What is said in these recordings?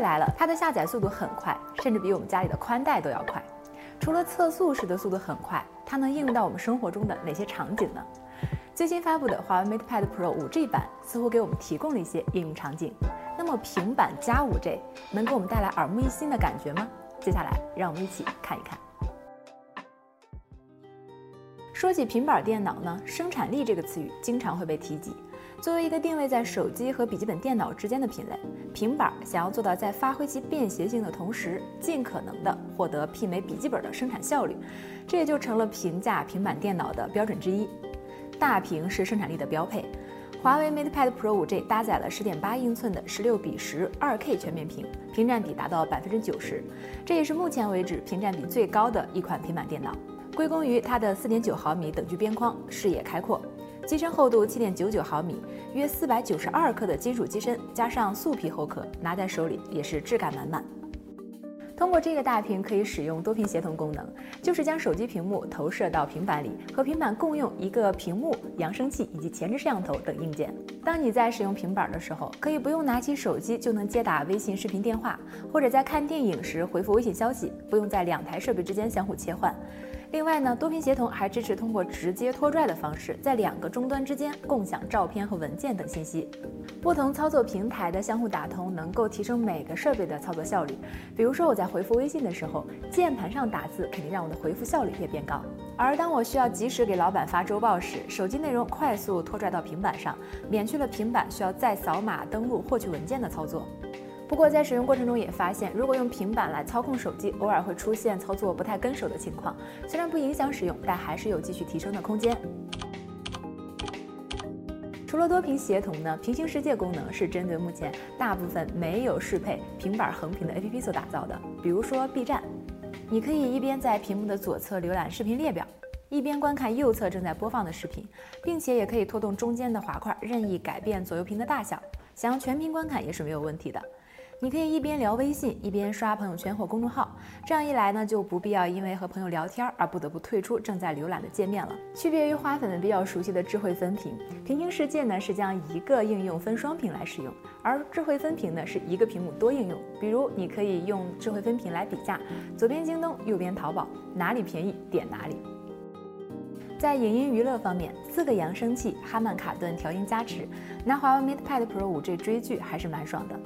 来了，它的下载速度很快，甚至比我们家里的宽带都要快。除了测速时的速度很快，它能应用到我们生活中的哪些场景呢？最新发布的华为 MatePad Pro 5G 版似乎给我们提供了一些应用场景。那么平板加 5G 能给我们带来耳目一新的感觉吗？接下来让我们一起看一看。说起平板电脑呢，生产力这个词语经常会被提及。作为一个定位在手机和笔记本电脑之间的品类，平板想要做到在发挥其便携性的同时，尽可能的获得媲美笔记本的生产效率，这也就成了评价平板电脑的标准之一。大屏是生产力的标配，华为 MatePad Pro 5G 搭载了10.8英寸的16比10 2K 全面屏，屏占比达到百分之九十，这也是目前为止屏占比最高的一款平板电脑，归功于它的4.9毫米等距边框，视野开阔。机身厚度七点九九毫米，约四百九十二克的金属机身，加上素皮后壳，拿在手里也是质感满满。通过这个大屏，可以使用多屏协同功能，就是将手机屏幕投射到平板里，和平板共用一个屏幕、扬声器以及前置摄像头等硬件。当你在使用平板的时候，可以不用拿起手机就能接打微信视频电话，或者在看电影时回复微信消息，不用在两台设备之间相互切换。另外呢，多屏协同还支持通过直接拖拽的方式，在两个终端之间共享照片和文件等信息。不同操作平台的相互打通，能够提升每个设备的操作效率。比如说我在回复微信的时候，键盘上打字肯定让我的回复效率也变高。而当我需要及时给老板发周报时，手机内容快速拖拽到平板上，免去了平板需要再扫码登录获取文件的操作。不过在使用过程中也发现，如果用平板来操控手机，偶尔会出现操作不太跟手的情况。虽然不影响使用，但还是有继续提升的空间。除了多屏协同呢，平行世界功能是针对目前大部分没有适配平板横屏的 APP 所打造的。比如说 B 站，你可以一边在屏幕的左侧浏览视频列表，一边观看右侧正在播放的视频，并且也可以拖动中间的滑块，任意改变左右屏的大小。想要全屏观看也是没有问题的。你可以一边聊微信，一边刷朋友圈或公众号，这样一来呢，就不必要因为和朋友聊天而不得不退出正在浏览的界面了。区别于花粉们比较熟悉的智慧分屏，平行世界呢是将一个应用分双屏来使用，而智慧分屏呢是一个屏幕多应用。比如你可以用智慧分屏来比价，左边京东，右边淘宝，哪里便宜点哪里。在影音娱乐方面，四个扬声器，哈曼卡顿调音加持，拿华为 MatePad Pro 5G 追剧还是蛮爽的。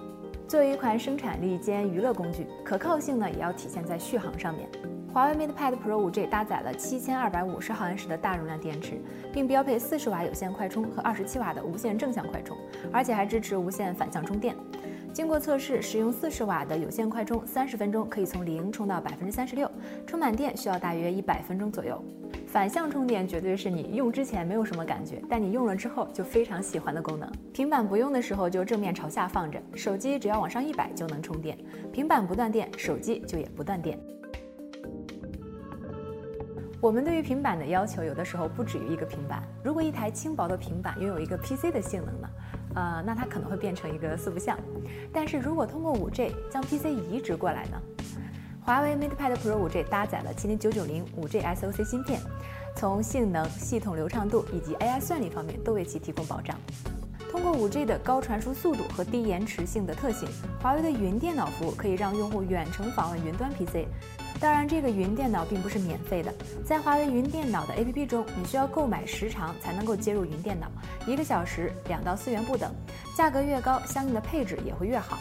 作为一款生产力兼娱乐工具，可靠性呢也要体现在续航上面。华为 MatePad Pro 5G 搭载了七千二百五十毫安时的大容量电池，并标配四十瓦有线快充和二十七瓦的无线正向快充，而且还支持无线反向充电。经过测试，使用四十瓦的有线快充，三十分钟可以从零充到百分之三十六，充满电需要大约一百分钟左右。反向充电绝对是你用之前没有什么感觉，但你用了之后就非常喜欢的功能。平板不用的时候就正面朝下放着，手机只要往上一摆就能充电。平板不断电，手机就也不断电。我们对于平板的要求，有的时候不止于一个平板。如果一台轻薄的平板拥有一个 PC 的性能呢？呃，那它可能会变成一个四不像。但是如果通过 5G 将 PC 移植过来呢？华为 MatePad Pro 5G 搭载了麒麟990 5G SoC 芯片，从性能、系统流畅度以及 AI 算力方面都为其提供保障。通过 5G 的高传输速度和低延迟性的特性，华为的云电脑服务可以让用户远程访问云端 PC。当然，这个云电脑并不是免费的，在华为云电脑的 APP 中，你需要购买时长才能够接入云电脑，一个小时两到四元不等，价格越高，相应的配置也会越好。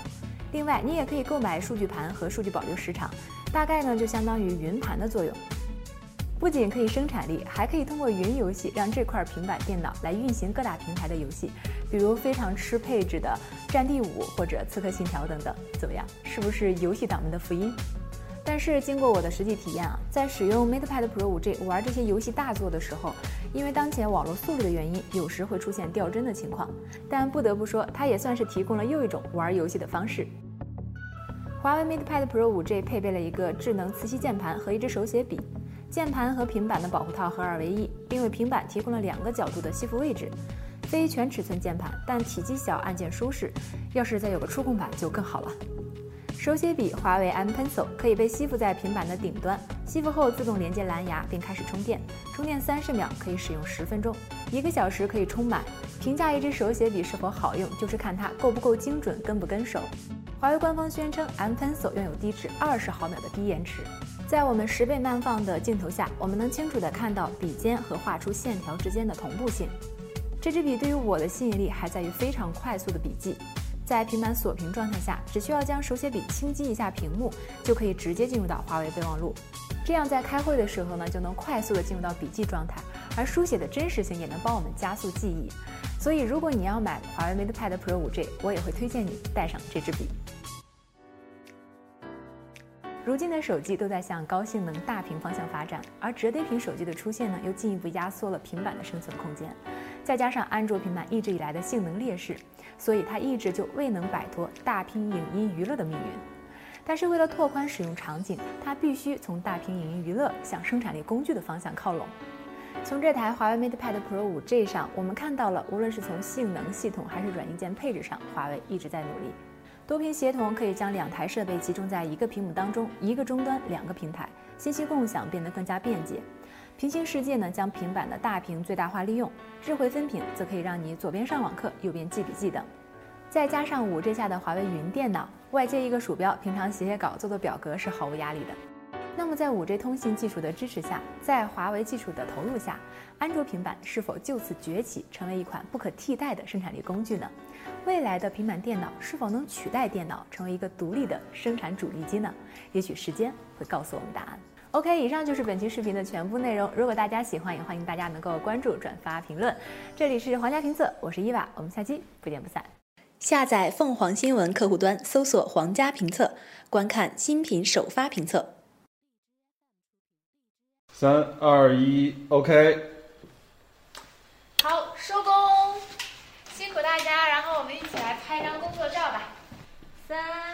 另外，你也可以购买数据盘和数据保留时长，大概呢就相当于云盘的作用。不仅可以生产力，还可以通过云游戏让这块平板电脑来运行各大平台的游戏，比如非常吃配置的《战地五》或者《刺客信条》等等。怎么样，是不是游戏党们的福音？但是经过我的实际体验啊，在使用 MatePad Pro 5G 玩这些游戏大作的时候，因为当前网络速度的原因，有时会出现掉帧的情况。但不得不说，它也算是提供了又一种玩游戏的方式。华为 MatePad Pro 5G 配备了一个智能磁吸键盘和一支手写笔，键盘和平板的保护套合二为一，并为平板提供了两个角度的吸附位置。非全尺寸键盘，但体积小，按键舒适。要是再有个触控板就更好了。手写笔华为 M Pencil 可以被吸附在平板的顶端，吸附后自动连接蓝牙并开始充电，充电三十秒可以使用十分钟，一个小时可以充满。评价一支手写笔是否好用，就是看它够不够精准，跟不跟手。华为官方宣称 M Pencil 拥有低至二十毫秒的低延迟，在我们十倍慢放的镜头下，我们能清楚地看到笔尖和画出线条之间的同步性。这支笔对于我的吸引力还在于非常快速的笔记，在平板锁屏状态下，只需要将手写笔轻击一下屏幕，就可以直接进入到华为备忘录。这样在开会的时候呢，就能快速的进入到笔记状态，而书写的真实性也能帮我们加速记忆。所以，如果你要买华为 MatePad Pro 5G，我也会推荐你带上这支笔。如今的手机都在向高性能大屏方向发展，而折叠屏手机的出现呢，又进一步压缩了平板的生存空间。再加上安卓平板一直以来的性能劣势，所以它一直就未能摆脱大屏影音娱乐的命运。但是为了拓宽使用场景，它必须从大屏影音娱乐向生产力工具的方向靠拢。从这台华为 MatePad Pro 5G 上，我们看到了，无论是从性能、系统还是软硬件配置上，华为一直在努力。多屏协同可以将两台设备集中在一个屏幕当中，一个终端两个平台，信息共享变得更加便捷。平行世界呢，将平板的大屏最大化利用；智慧分屏则可以让你左边上网课，右边记笔记等。再加上 5G 下的华为云电脑，外接一个鼠标，平常写写稿、做做表格是毫无压力的。那么在 5G 通信技术的支持下，在华为技术的投入下，安卓平板是否就此崛起，成为一款不可替代的生产力工具呢？未来的平板电脑是否能取代电脑，成为一个独立的生产主力机呢？也许时间会告诉我们答案。OK，以上就是本期视频的全部内容。如果大家喜欢，也欢迎大家能够关注、转发、评论。这里是皇家评测，我是伊娃，我们下期不见不散。下载凤凰新闻客户端，搜索“皇家评测”，观看新品首发评测。三二一，OK。好，收工，辛苦大家。然后我们一起来拍张工作照吧。三二。